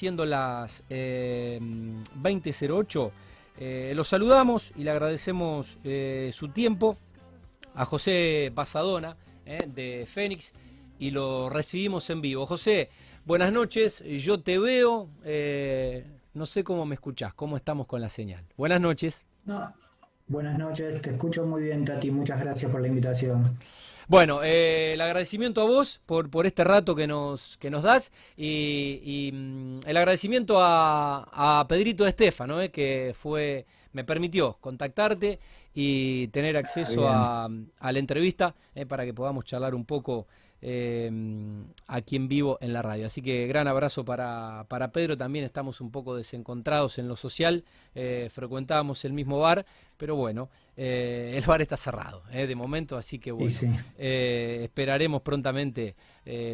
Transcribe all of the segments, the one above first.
siendo las 20.08. Eh, los saludamos y le agradecemos eh, su tiempo a José Pasadona eh, de Fénix y lo recibimos en vivo. José, buenas noches, yo te veo, no sé cómo me escuchás, cómo estamos con la señal. Buenas noches. No, buenas noches, te escucho muy bien Tati, muchas gracias por la invitación. Bueno, eh, el agradecimiento a vos por, por este rato que nos, que nos das y, mm, el agradecimiento a, Pedrito Estefano, eh, que fue, me permitió contactarte y tener acceso a, a, la entrevista eh, para que podamos charlar un poco eh, aquí en vivo en la radio. Así que gran abrazo para, para Pedro, también estamos un poco desencontrados en lo social, eh, frecuentábamos el mismo bar, pero bueno, eh, el bar está cerrado eh, de momento, así que bueno, esperaremos prontamente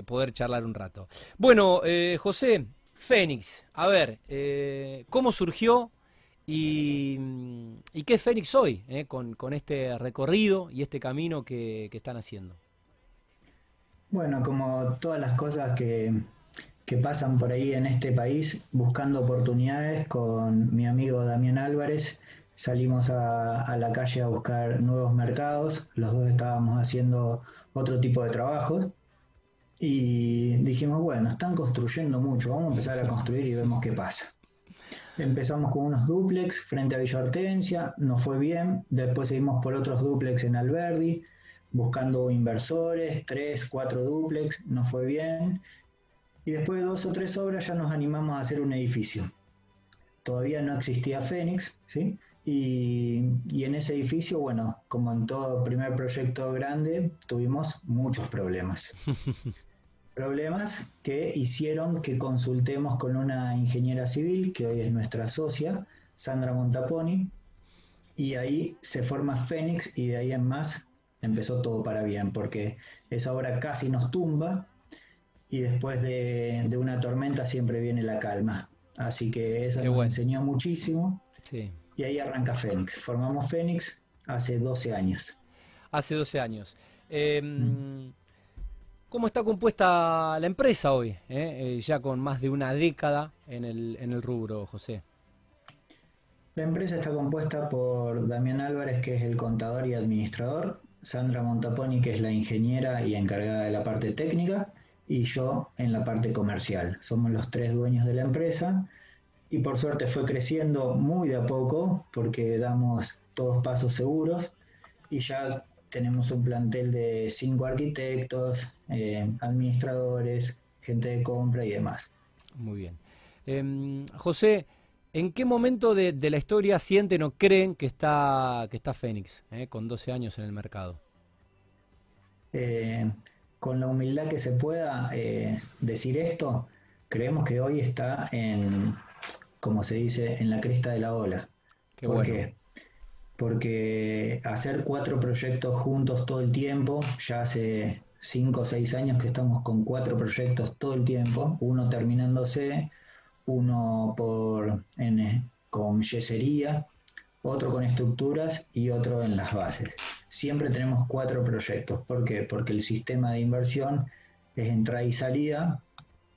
poder charlar un rato. Bueno, José, Fénix, a ver, ¿cómo surgió y, qué es Fénix hoy con, con, este recorrido y este camino que están haciendo? Bueno, como todas las cosas que, pasan por ahí en este país, buscando oportunidades con mi amigo Damián Álvarez, salimos a, la calle a buscar nuevos mercados, los dos estábamos haciendo otro tipo de trabajos y dijimos, bueno, están construyendo mucho, vamos a empezar a construir y vemos qué pasa. Empezamos con unos duplex frente a Villa Hortensia, nos fue bien, después seguimos por otros duplex en Alberdi, buscando inversores, tres, cuatro duplex, nos fue bien. Y después de dos o tres obras ya nos animamos a hacer un edificio. Todavía no existía Fénix, ¿sí? Y, y, en ese edificio, bueno, como en todo primer proyecto grande, tuvimos muchos problemas. problemas que hicieron que consultemos con una ingeniera civil, que hoy es nuestra socia, Sandra Montaponi, y ahí se forma Fénix y de ahí en más empezó todo para bien, porque esa obra casi nos tumba y después de, una tormenta siempre viene la calma. Así que eso nos enseñó muchísimo. Y ahí arranca Fénix. Formamos Fénix hace 12 años. Hace 12 años. Em, ¿Cómo está compuesta la empresa hoy? Eh? Eh, ya con más de una década en el, en el rubro, José. La empresa está compuesta por Damián Álvarez, que es el contador y administrador, Sandra Montaponi, que es la ingeniera y encargada de la parte técnica, y yo en la parte comercial. Somos los tres dueños de la empresa y por suerte fue creciendo muy de a poco porque damos todos pasos seguros y ya tenemos un plantel de cinco arquitectos, eh, administradores, gente de compra y demás. Muy bien. Em, José, ¿en qué momento de, la historia sienten o creen que está, que está Fénix, eh, con 12 años en el mercado? Eh, con la humildad que se pueda eh, decir esto, creemos que hoy está en, como se dice, en la cresta de la ola. ¿Por qué? Porque hacer cuatro proyectos juntos todo el tiempo, ya hace cinco o seis años que estamos con cuatro proyectos todo el tiempo, uno terminándose, uno por con yesería, otro con estructuras y otro en las bases siempre tenemos cuatro proyectos. ¿Por qué? Porque el sistema de inversión es entrada y salida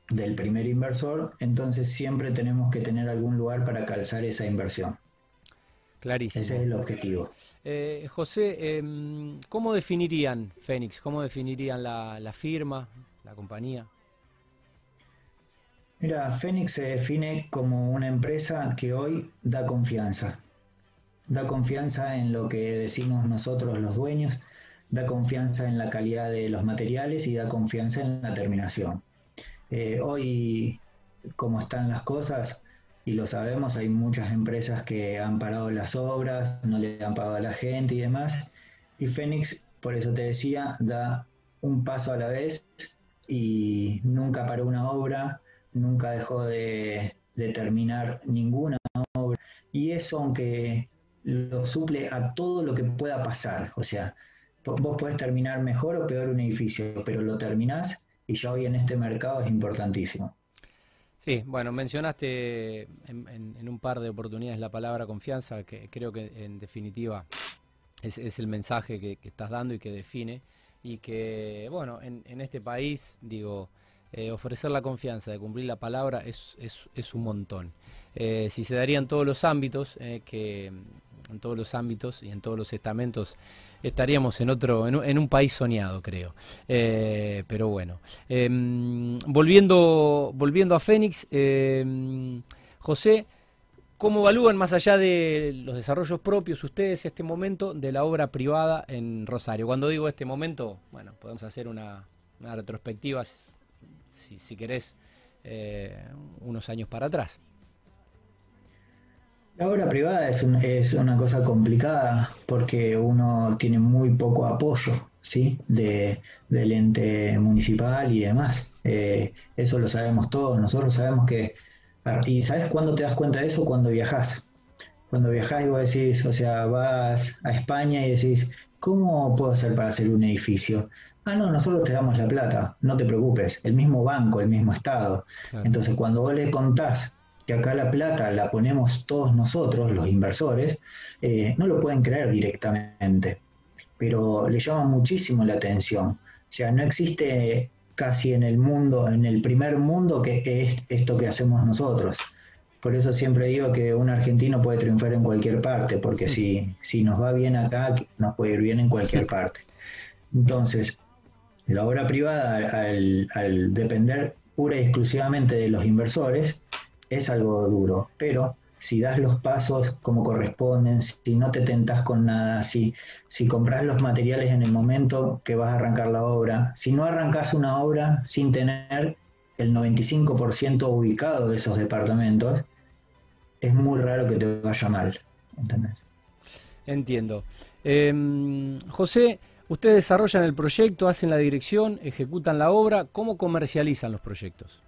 del primer inversor, entonces siempre tenemos que tener algún lugar para calzar esa inversión. Clarísimo. Ese es el objetivo. Eh, José, em, ¿cómo definirían Fénix? ¿Cómo definirían la, la firma, la compañía? Mira, Fénix se define como una empresa que hoy da confianza da confianza en lo que decimos nosotros los dueños, da confianza en la calidad de los materiales y da confianza en la terminación. Eh, hoy, como están las cosas, y lo sabemos, hay muchas empresas que han parado las obras, no le han pagado a la gente y demás, y Fénix, por eso te decía, da un paso a la vez y nunca paró una obra, nunca dejó de, terminar ninguna obra. Y eso, aunque lo suple a todo lo que pueda pasar. O sea, vos podés terminar mejor o peor un edificio, pero lo terminás y ya hoy en este mercado es importantísimo. Sí, bueno, mencionaste en, un par de oportunidades la palabra confianza, que creo que en definitiva es, el mensaje que, estás dando y que define, y que, bueno, en, este país, digo, eh, ofrecer la confianza de cumplir la palabra es, es, un montón. Eh, si se daría en todos los ámbitos, que en todos los ámbitos y en todos los estamentos estaríamos en otro, en, un país soñado, creo. pero bueno, em, volviendo, volviendo a Fénix, em, José. ¿Cómo evalúan, más allá de los desarrollos propios, ustedes este momento de la obra privada en Rosario? Cuando digo este momento, bueno, podemos hacer una, retrospectiva, si, si querés, eh, unos años para atrás. La obra privada es, es, una cosa complicada porque uno tiene muy poco apoyo ¿sí? de, del ente municipal y demás. Eh, eso lo sabemos todos. Nosotros sabemos que ¿Y sabes cuándo te das cuenta de eso? Cuando viajas. Cuando viajas y vos decís, o sea, vas a España y decís, ¿cómo puedo hacer para hacer un edificio? Ah, no, nosotros te damos la plata, no te preocupes, el mismo banco, el mismo Estado. Entonces, cuando vos le contás que acá la plata la ponemos todos nosotros, los inversores, eh, no lo pueden creer directamente, pero le llama muchísimo la atención. O sea, no existe casi en el mundo, en el primer mundo, que es esto que hacemos nosotros. Por eso siempre digo que un argentino puede triunfar en cualquier parte, porque si, si nos va bien acá, nos puede ir bien en cualquier parte. Entonces, la obra privada, al, depender pura y exclusivamente de los inversores, es algo duro, pero si das los pasos como corresponden, si no te tentas con nada, si, si compras los materiales en el momento que vas a arrancar la obra, si no arrancas una obra sin tener el 95% ubicado de esos departamentos, es muy raro que te vaya mal. ¿entendés? Entiendo. Em, José, ustedes desarrollan el proyecto, hacen la dirección, ejecutan la obra, ¿cómo comercializan los proyectos?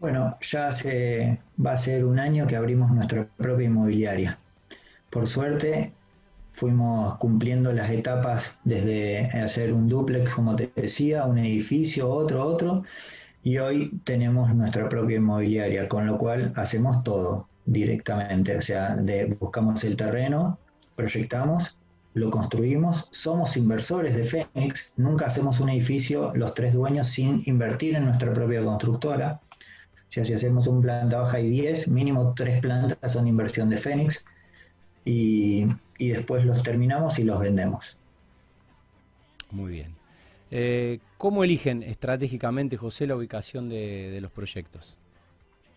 Bueno, ya hace, va a ser un año que abrimos nuestra propia inmobiliaria. Por suerte, fuimos cumpliendo las etapas desde hacer un duplex, como te decía, un edificio, otro, otro, y hoy tenemos nuestra propia inmobiliaria, con lo cual hacemos todo directamente, o sea, buscamos el terreno, proyectamos, lo construimos, somos inversores de Fénix, nunca hacemos un edificio los tres dueños sin invertir en nuestra propia constructora, si hacemos un planta baja y 10, mínimo tres plantas son inversión de Fénix y, después los terminamos y los vendemos. Muy bien. Eh, ¿Cómo eligen estratégicamente, José, la ubicación de, los proyectos?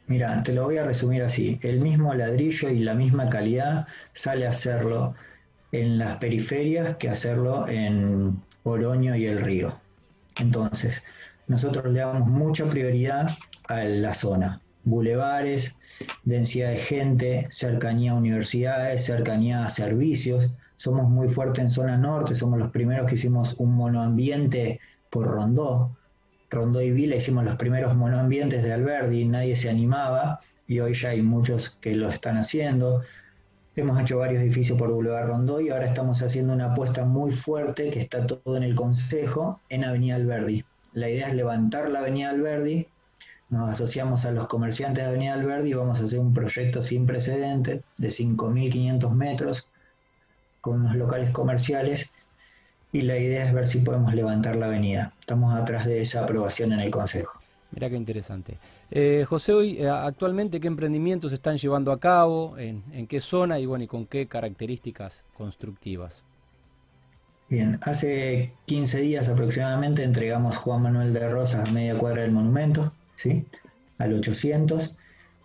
Mira, te lo voy a resumir así. El mismo ladrillo y la misma calidad sale a hacerlo en las periferias que hacerlo en Oroño y el río. Entonces, nosotros le damos mucha prioridad a la zona. Bulevares, densidad de gente, cercanía a universidades, cercanía a servicios. Somos muy fuertes en zona norte, somos los primeros que hicimos un monoambiente por Rondó. Rondó y Vila hicimos los primeros monoambientes de Alberdi, nadie se animaba y hoy ya hay muchos que lo están haciendo. Hemos hecho varios edificios por Boulevard Rondó y ahora estamos haciendo una apuesta muy fuerte que está todo en el Consejo en Avenida Alberdi. La idea es levantar la Avenida Alberdi nos asociamos a los comerciantes de Avenida Alberdi y vamos a hacer un proyecto sin precedente de 5.500 metros con unos locales comerciales y la idea es ver si podemos levantar la avenida. Estamos atrás de esa aprobación en el Consejo. Mira qué interesante. Eh, José, hoy eh, actualmente qué emprendimientos están llevando a cabo, en, en, qué zona y bueno y con qué características constructivas. Bien, hace 15 días aproximadamente entregamos Juan Manuel de Rosas a media cuadra del monumento. ¿sí? al 800.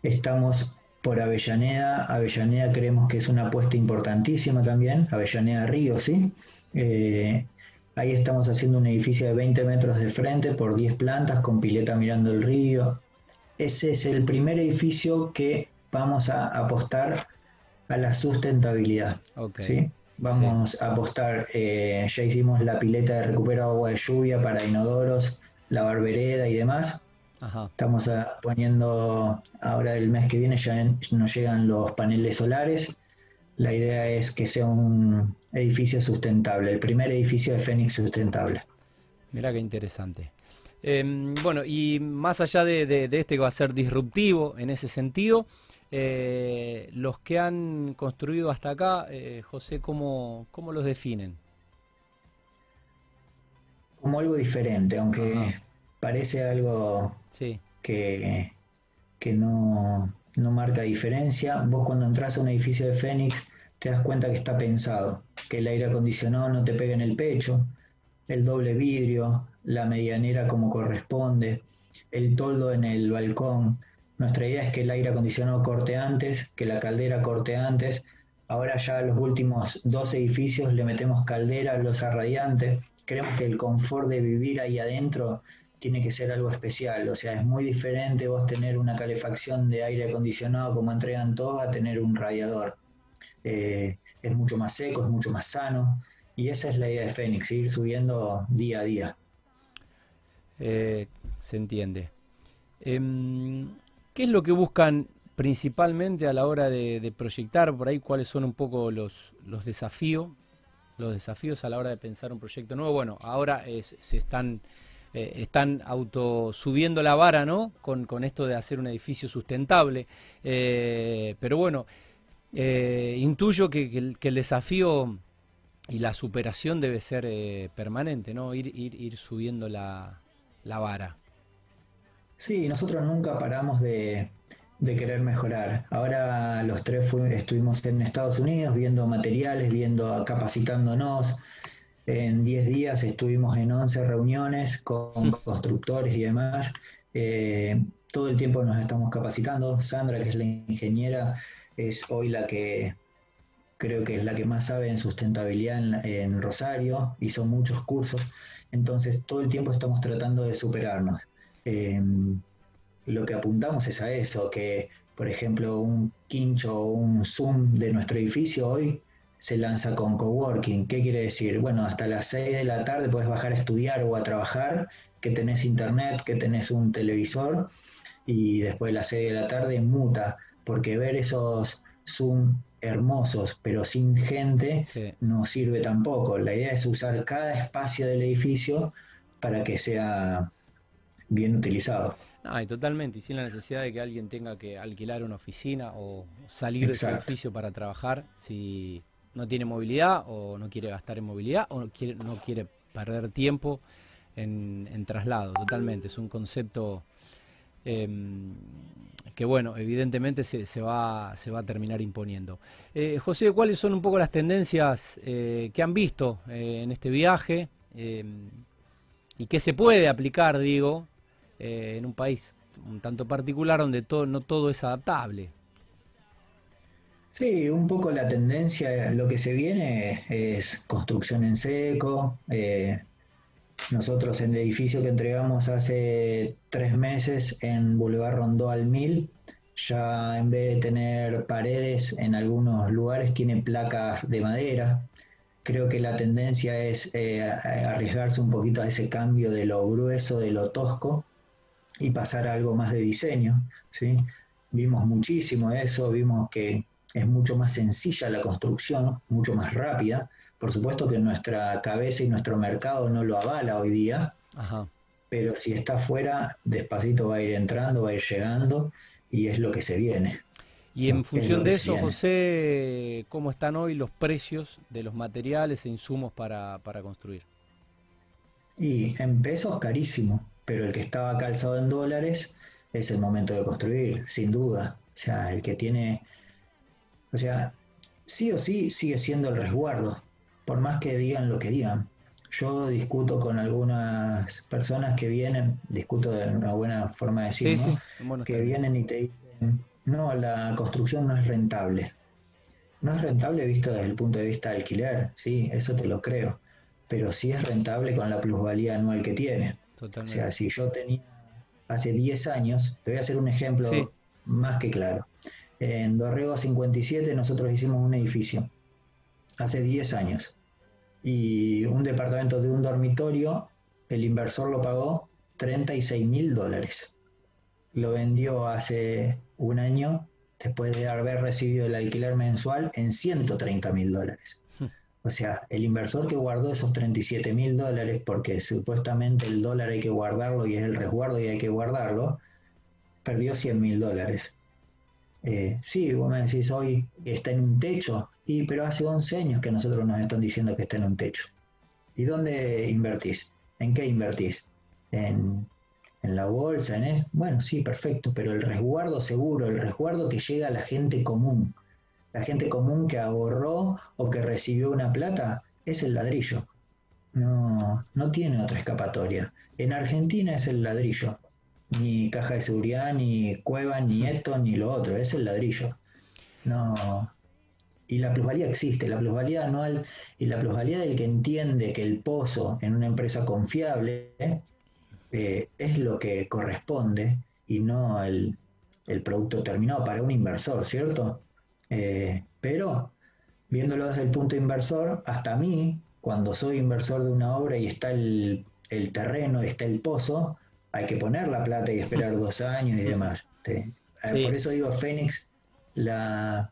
Estamos por Avellaneda. Avellaneda creemos que es una apuesta importantísima también. Avellaneda Río, ¿sí? Eh, ahí estamos haciendo un edificio de 20 metros de frente por 10 plantas con pileta mirando el río. Ese es el primer edificio que vamos a apostar a la sustentabilidad. ¿sí? Vamos a apostar, eh, ya hicimos la pileta de recupero agua de lluvia para inodoros, la barbereda y demás. Estamos ah, poniendo, ahora el mes que viene ya nos llegan los paneles solares. La idea es que sea un edificio sustentable, el primer edificio de Fénix sustentable. Mira qué interesante. Em, bueno, y más allá de, este que va a ser disruptivo en ese sentido, eh, los que han construido hasta acá, eh, José, ¿cómo, ¿cómo, los definen? Como algo diferente, aunque parece algo que, que no, no marca diferencia. Vos cuando entras a un edificio de Fénix te das cuenta que está pensado, que el aire acondicionado no te pegue en el pecho, el doble vidrio, la medianera como corresponde, el toldo en el balcón. Nuestra idea es que el aire acondicionado corte antes, que la caldera corte antes. Ahora ya los últimos dos edificios le metemos caldera, los radiante. Creemos que el confort de vivir ahí adentro tiene que ser algo especial. O sea, es muy diferente vos tener una calefacción de aire acondicionado como entregan todos a tener un radiador. Eh, es mucho más seco, es mucho más sano. Y esa es la idea de Fénix, ir subiendo día a día. Eh, se entiende. Em, ¿Qué es lo que buscan principalmente a la hora de, proyectar por ahí? ¿Cuáles son un poco los, los desafíos? Los desafíos a la hora de pensar un proyecto nuevo. Bueno, ahora se están eh, están auto subiendo la vara, ¿no? Con, esto de hacer un edificio sustentable. Eh, pero bueno, eh, intuyo que, el, desafío y la superación debe ser permanente, ¿no? Ir, ir, ir subiendo la, vara. Sí, nosotros nunca paramos de, querer mejorar. Ahora los tres estuvimos en Estados Unidos viendo materiales, viendo, capacitándonos, en 10 días estuvimos en 11 reuniones con constructores y demás. Eh, todo el tiempo nos estamos capacitando. Sandra, que es la ingeniera, es hoy la que creo que es la que más sabe en sustentabilidad en, Rosario, hizo muchos cursos. Entonces todo el tiempo estamos tratando de superarnos. Em, lo que apuntamos es a eso, que por ejemplo un quincho o un zoom de nuestro edificio hoy se lanza con coworking. ¿Qué quiere decir? Bueno, hasta las 6 de la tarde puedes bajar a estudiar o a trabajar, que tenés internet, que tenés un televisor y después de las 6 de la tarde muta, porque ver esos Zoom hermosos pero sin gente no sirve tampoco. La idea es usar cada espacio del edificio para que sea bien utilizado. No, totalmente, y sin la necesidad de que alguien tenga que alquilar una oficina o salir de su edificio para trabajar, si no tiene movilidad o no quiere gastar en movilidad o no quiere, no quiere perder tiempo en, traslado, totalmente. Es un concepto em, que, bueno, evidentemente se, se, va, se va a terminar imponiendo. Eh, José, ¿cuáles son un poco las tendencias eh, que han visto eh, en este viaje em, y qué se puede aplicar, digo, en un país un tanto particular donde todo, no todo es adaptable? Sí, un poco la tendencia, lo que se viene es construcción en seco. Eh, nosotros en el edificio que entregamos hace tres meses en Boulevard Rondó al Mil, ya en vez de tener paredes en algunos lugares, tiene placas de madera. Creo que la tendencia es eh, arriesgarse un poquito a ese cambio de lo grueso, de lo tosco, y pasar a algo más de diseño. ¿sí? Vimos muchísimo eso, vimos que es mucho más sencilla la construcción, mucho más rápida. Por supuesto que nuestra cabeza y nuestro mercado no lo avala hoy día, pero si está fuera, despacito va a ir entrando, va a ir llegando y es lo que se viene. Y en función de eso, José, ¿cómo están hoy los precios de los materiales e insumos para, para construir? Y en pesos carísimo, pero el que estaba calzado en dólares es el momento de construir, sin duda. O sea, el que tiene o sea, sí o sí sigue siendo el resguardo, por más que digan lo que digan. Yo discuto con algunas personas que vienen, discuto de una buena forma de decir, que vienen y te dicen, no, la construcción no es rentable. No es rentable visto desde el punto de vista de alquiler, sí, eso te lo creo, pero sí es rentable con la plusvalía anual que tiene. O sea, si yo tenía hace 10 años, te voy a hacer un ejemplo más que claro. En Dorrego 57 nosotros hicimos un edificio hace 10 años y un departamento de un dormitorio, el inversor lo pagó 36 mil dólares. Lo vendió hace un año, después de haber recibido el alquiler mensual, en 130 mil dólares. O sea, el inversor que guardó esos 37 mil dólares, porque supuestamente el dólar hay que guardarlo y es el resguardo y hay que guardarlo, perdió 100 mil dólares. Eh, sí, vos me decís hoy está en un techo, y, pero hace 11 años que nosotros nos están diciendo que está en un techo. ¿Y dónde invertís? ¿En qué invertís? En en la bolsa, en eso. Bueno, sí, perfecto, pero el resguardo seguro, el resguardo que llega a la gente común, la gente común que ahorró o que recibió una plata, es el ladrillo. No, no tiene otra escapatoria. En Argentina es el ladrillo. Ni caja de seguridad, ni cueva, ni esto, ni lo otro. Es el ladrillo. No. Y la plusvalía existe. La plusvalía anual y la plusvalía del que entiende que el pozo en una empresa confiable eh, es lo que corresponde y no el, producto terminado para un inversor, ¿cierto? Eh, pero viéndolo desde el punto inversor, hasta mí, cuando soy inversor de una obra y está el, terreno, está el pozo, hay que poner la plata y esperar dos años y demás. Eh, por eso digo, Fénix, la,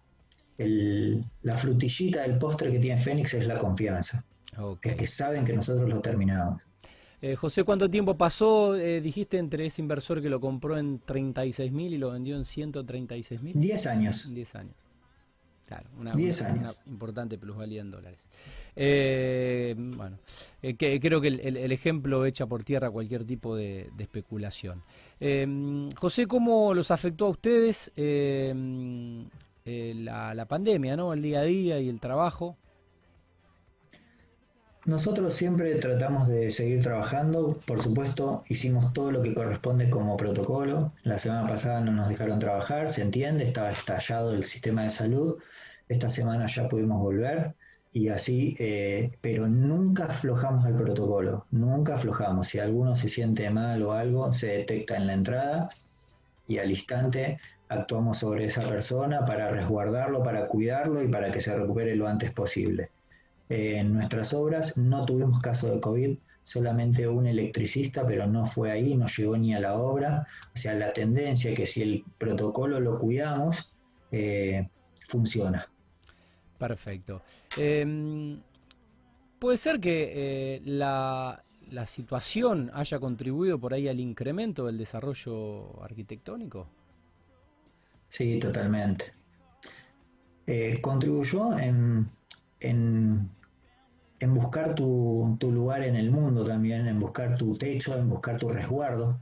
la frutillita del postre que tiene Fénix es la confianza. Es que saben que nosotros lo terminamos. Eh, José, ¿cuánto tiempo pasó, eh, dijiste, entre ese inversor que lo compró en 36 mil y lo vendió en 136 mil? 10 años. 10 años. Claro, una, importante plusvalía en dólares. Eh, bueno, creo que el, ejemplo echa por tierra cualquier tipo de, especulación. José, ¿cómo los afectó a ustedes la, la pandemia, ¿no? el día a día y el trabajo? Nosotros siempre tratamos de seguir trabajando, por supuesto hicimos todo lo que corresponde como protocolo. La semana pasada no nos dejaron trabajar, se entiende, estaba estallado el sistema de salud. Esta semana ya pudimos volver y así, eh, pero nunca aflojamos el protocolo, nunca aflojamos. Si alguno se siente mal o algo, se detecta en la entrada y al instante actuamos sobre esa persona para resguardarlo, para cuidarlo y para que se recupere lo antes posible en nuestras obras no tuvimos caso de COVID, solamente un electricista, pero no fue ahí, no llegó ni a la obra. O sea, la tendencia que si el protocolo lo cuidamos, eh, funciona. Perfecto. Em, ¿Puede ser que eh, la, situación haya contribuido por ahí al incremento del desarrollo arquitectónico? Sí, totalmente. Eh, contribuyó en, en en buscar tu, lugar en el mundo también, en buscar tu techo, en buscar tu resguardo,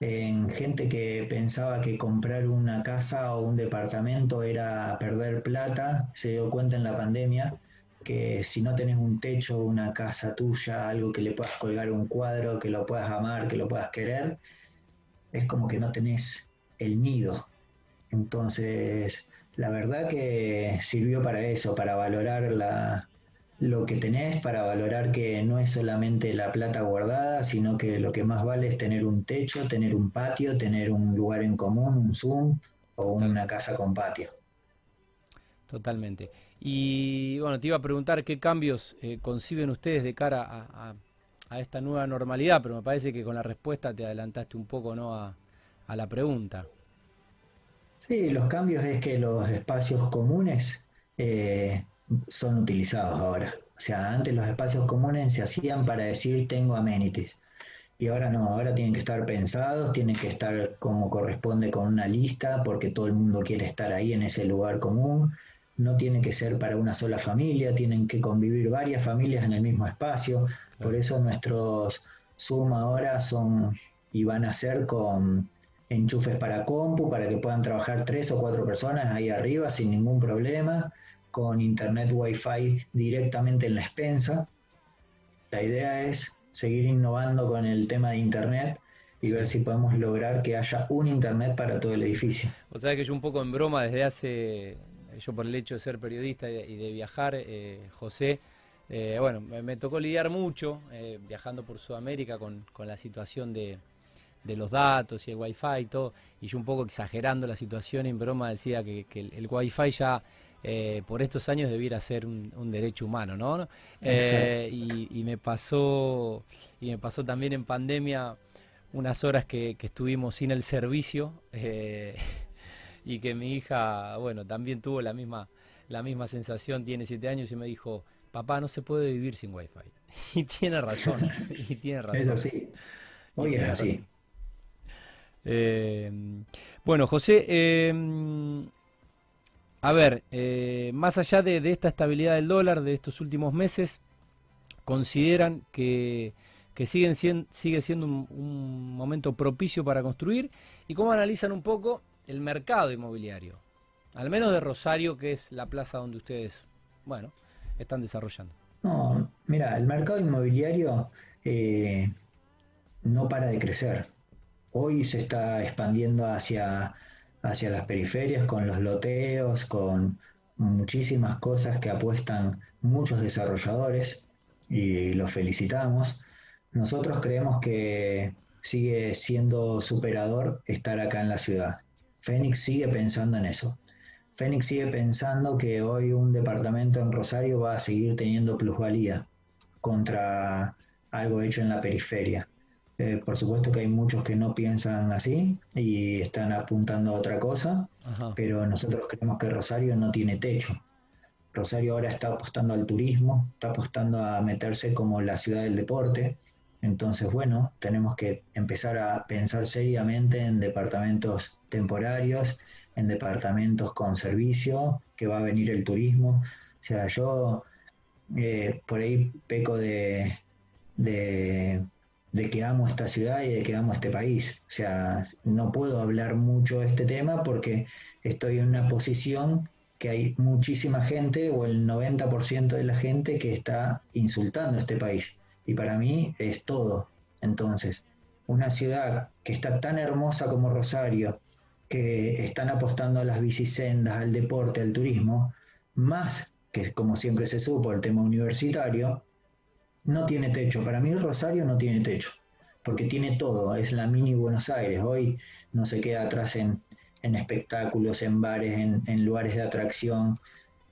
en gente que pensaba que comprar una casa o un departamento era perder plata, se dio cuenta en la pandemia que si no tenés un techo, una casa tuya, algo que le puedas colgar un cuadro, que lo puedas amar, que lo puedas querer, es como que no tenés el nido. Entonces, la verdad que sirvió para eso, para valorar la, lo que tenés para valorar que no es solamente la plata guardada, sino que lo que más vale es tener un techo, tener un patio, tener un lugar en común, un Zoom o una casa con patio. Totalmente. Y bueno, te iba a preguntar qué cambios eh, conciben ustedes de cara a, esta nueva normalidad, pero me parece que con la respuesta te adelantaste un poco ¿no? a, a la pregunta. Sí, los cambios es que los espacios comunes eh, son utilizados ahora. O sea, antes los espacios comunes se hacían para decir tengo amenities. Y ahora no, ahora tienen que estar pensados, tienen que estar como corresponde con una lista, porque todo el mundo quiere estar ahí en ese lugar común. No tiene que ser para una sola familia, tienen que convivir varias familias en el mismo espacio. Por eso nuestros Zoom ahora son y van a ser con enchufes para compu, para que puedan trabajar tres o cuatro personas ahí arriba sin ningún problema con internet wifi directamente en la expensa. La idea es seguir innovando con el tema de internet y ver si podemos lograr que haya un internet para todo el edificio. O sea que yo un poco en broma desde hace, yo por el hecho de ser periodista y de, viajar, eh, José, eh, bueno, me, tocó lidiar mucho eh, viajando por Sudamérica con, la situación de, los datos y el wifi y todo, y yo un poco exagerando la situación en broma decía que, el, el wifi ya eh, por estos años debiera ser un, derecho humano, ¿no? Eh, y, me pasó y me pasó también en pandemia unas horas que, estuvimos sin el servicio eh, y que mi hija, bueno, también tuvo la misma la misma sensación, tiene siete años y me dijo, papá, no se puede vivir sin wifi. Y tiene razón, y tiene razón. Es así. Hoy es así. Bueno, José, a ver, eh, más allá de, esta estabilidad del dólar de estos últimos meses, consideran que, que sigue siendo un, momento propicio para construir y cómo analizan un poco el mercado inmobiliario, al menos de Rosario, que es la plaza donde ustedes, bueno, están desarrollando. No, mira, el mercado inmobiliario eh, no para de crecer. Hoy se está expandiendo hacia, hacia las periferias con los loteos, con muchísimas cosas que apuestan muchos desarrolladores y los felicitamos. Nosotros creemos que sigue siendo superador estar acá en la ciudad. Fénix sigue pensando en eso. Fénix sigue pensando que hoy un departamento en Rosario va a seguir teniendo plusvalía contra algo hecho en la periferia. Eh, por supuesto que hay muchos que no piensan así y están apuntando a otra cosa, pero nosotros creemos que Rosario no tiene techo. Rosario ahora está apostando al turismo, está apostando a meterse como la ciudad del deporte. Entonces, bueno, tenemos que empezar a pensar seriamente en departamentos temporarios, en departamentos con servicio, que va a venir el turismo. O sea, yo eh, por ahí peco de de que amo esta ciudad y de que amo este país. O sea, no puedo hablar mucho de este tema porque estoy en una posición que hay muchísima gente o el 90% de la gente que está insultando a este país. Y para mí es todo. Entonces, una ciudad que está tan hermosa como Rosario, que están apostando a las bicisendas, al deporte, al turismo, más que como siempre se supo el tema universitario, no tiene techo. Para mí Rosario no tiene techo, porque tiene todo. Es la mini Buenos Aires. Hoy no se queda atrás en, espectáculos, en bares, en, lugares de atracción,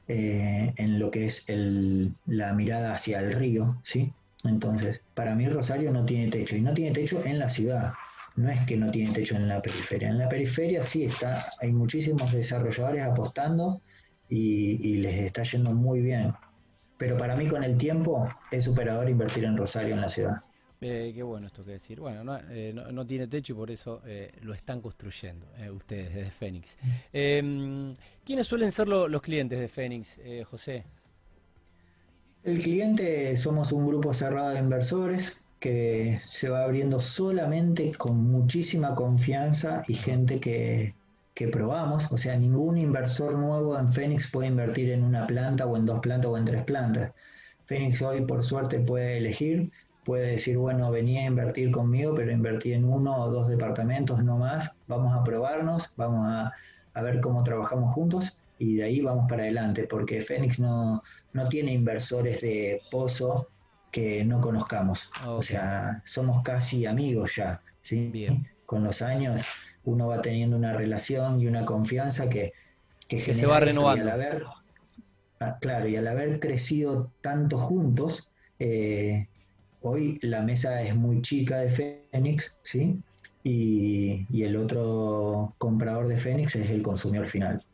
eh, en lo que es la mirada hacia el río, ¿sí? Entonces, para mí Rosario no tiene techo, y no tiene techo en la ciudad. No es que no tiene techo en la periferia. En la periferia sí está, hay muchísimos desarrolladores apostando y les está yendo muy bien pero para mí con el tiempo es superador invertir en Rosario en la ciudad. Eh, qué bueno esto que decir. Bueno, no, eh, tiene techo y por eso eh, lo están construyendo ustedes desde Fénix. Em, ¿Quiénes suelen ser los clientes de Fénix, José? El cliente somos un grupo cerrado de inversores que se va abriendo solamente con muchísima confianza y gente que, que probamos, o sea, ningún inversor nuevo en Fénix puede invertir en una planta o en dos plantas o en tres plantas. Fénix hoy por suerte puede elegir, puede decir, bueno, venía a invertir conmigo, pero invertí en uno o dos departamentos, no más, vamos a probarnos, vamos a, ver cómo trabajamos juntos y de ahí vamos para adelante, porque Fénix no, no tiene inversores de pozo que no conozcamos, o sea, somos casi amigos ya, ¿sí? Bien. Con los años uno va teniendo una relación y una confianza que, que, se va renovando. Y al haber, ah, claro, y al haber crecido tanto juntos, eh, hoy la mesa es muy chica de Fénix, ¿sí? Y, el otro comprador de Fénix es el consumidor final.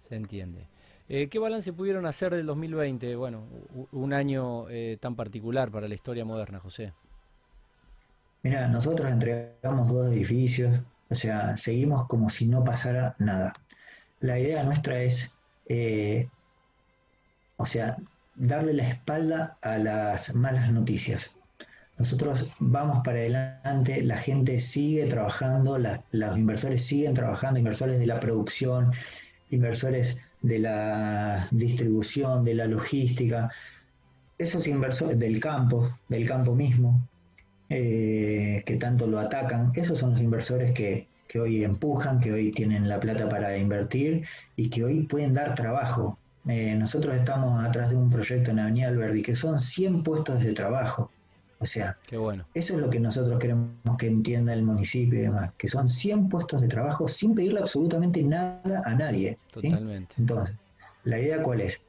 Se entiende. Eh, ¿Qué balance pudieron hacer del 2020? Bueno, un año eh, tan particular para la historia moderna, José. Mira, nosotros entregamos dos edificios, o sea, seguimos como si no pasara nada. La idea nuestra es, eh, o sea, darle la espalda a las malas noticias. Nosotros vamos para adelante, la gente sigue trabajando, los inversores siguen trabajando, inversores de la producción, inversores de la distribución, de la logística, esos inversores del campo, del campo mismo, eh, que tanto lo atacan, esos son los inversores que, hoy empujan, que hoy tienen la plata para invertir y que hoy pueden dar trabajo. Eh, nosotros estamos atrás de un proyecto en Avenida Alberdi que son 100 puestos de trabajo. O sea, bueno. eso es lo que nosotros queremos que entienda el municipio y demás, que son 100 puestos de trabajo sin pedirle absolutamente nada a nadie. Totalmente. Entonces, la idea cuál es?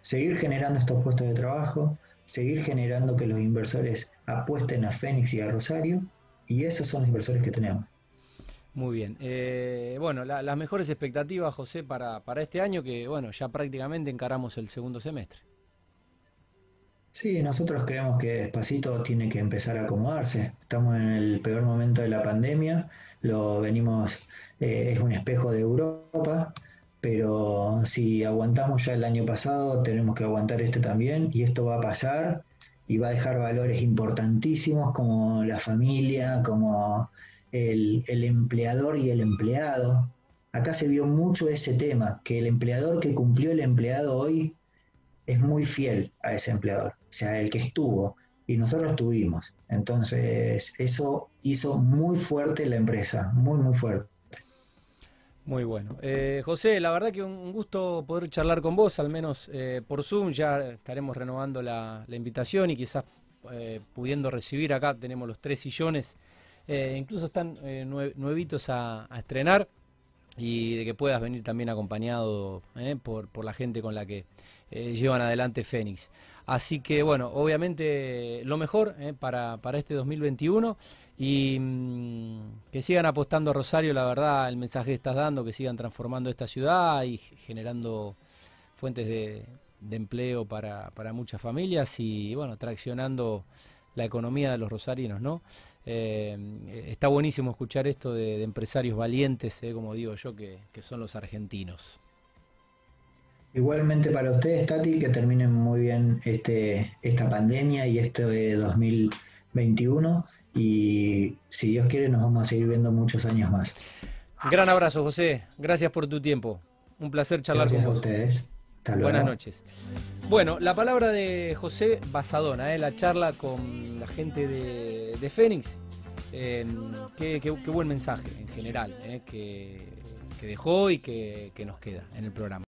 Seguir generando estos puestos de trabajo, seguir generando que los inversores apuesten a Fénix y a Rosario, y esos son los inversores que tenemos. Muy bien. Eh, bueno, las mejores expectativas, José, para, para este año, que bueno, ya prácticamente encaramos el segundo semestre. Sí, nosotros creemos que despacito tiene que empezar a acomodarse. Estamos en el peor momento de la pandemia, lo venimos, eh, es un espejo de Europa, pero si aguantamos ya el año pasado, tenemos que aguantar este también y esto va a pasar y va a dejar valores importantísimos como la familia, como el, el empleador y el empleado. Acá se vio mucho ese tema, que el empleador que cumplió el empleado hoy es muy fiel a ese empleador, o sea, el que estuvo, y nosotros estuvimos. Entonces, eso hizo muy fuerte la empresa, muy, muy fuerte. Muy bueno. Eh, José, la verdad que un gusto poder charlar con vos, al menos eh, por Zoom. Ya estaremos renovando la, invitación y quizás eh, pudiendo recibir acá. Tenemos los tres sillones, incluso están nuevitos a, estrenar y de que puedas venir también acompañado por, la gente con la que llevan adelante Fénix. Así que bueno, obviamente lo mejor para, para, este 2021 y mm, que sigan apostando a Rosario, la verdad, el mensaje que estás dando, que sigan transformando esta ciudad y generando fuentes de, empleo para, muchas familias y bueno, traccionando la economía de los rosarinos, ¿no? Eh, está buenísimo escuchar esto de, empresarios valientes, eh, como digo yo, que son los argentinos. Igualmente para ustedes, Tati, que terminen muy bien este, esta pandemia y este de 2021. Y si Dios quiere, nos vamos a seguir viendo muchos años más. Gran abrazo, José. Gracias por tu tiempo. Un placer charlar con vos. ustedes. Buenas noches. Bueno, la palabra de José Basadona, ¿eh? la charla con la gente de, Fénix. Eh, qué, buen mensaje en general ¿eh? que, dejó y que nos queda en el programa.